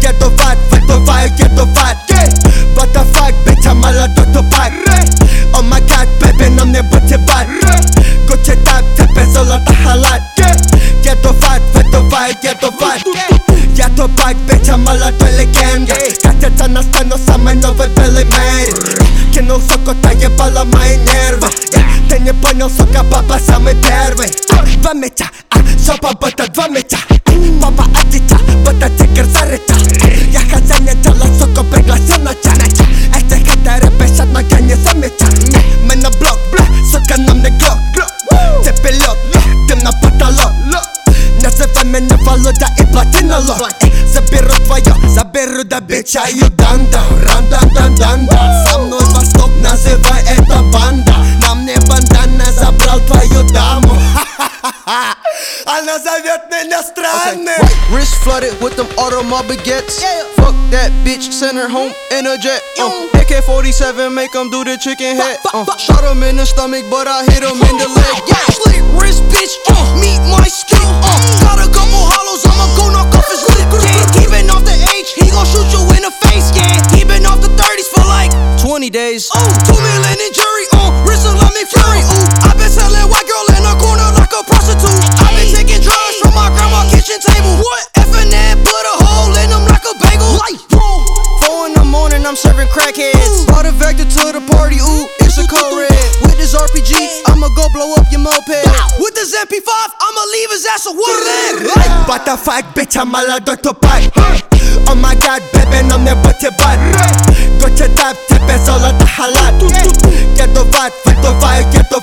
Get to fat, fat to fire, get to fat What the fuck, bitch, I'm all out to back Oh my god, baby, na mnie, bo cię bar Gocie tam, ciebie solo ta halat Get to fat, fat to fire, get to fat Ja to back, bitch, I'm all out to legenda Kacia na stano, same nowe były made Кинул соко, та ебала мои нервы Ты не понял, сука, папа самый первый Два меча, а, жопа будто два меча Называй меня Володя и платинолог Заберу твое, заберу до бича Юданда Ран-дан-дан-дан Со мной восток, называй это банда На мне бандана, забрал твою даму Ха-ха-ха Она зовет меня странным Wrist flooded with them automobile baguettes. Fuck that bitch, send her home in a jet. Uh, AK 47, make him do the chicken head. Uh, shot him in the stomach, but I hit him in the leg. Yeah, slit wrist, days. Ooh, two million in jury. Ooh, wrist let me McFlurry. Ooh, I been selling white girl in a corner like a prostitute. I been taking drugs from my grandma's kitchen table. What? Effing put a hole in them like a bagel. Light boom. Four in the morning, I'm serving crackheads. Brought a vector to the party. Ooh, it's a cold red. With this RPG, I'ma go blow up your moped. With this MP5, I'ma leave his ass a word. Like, what the fuck, bitch? I'm allowed to pack. Oh my god, baby, I'm there, but your butt. Tam, ciebie solo ta halat Get the fire, get to fat What the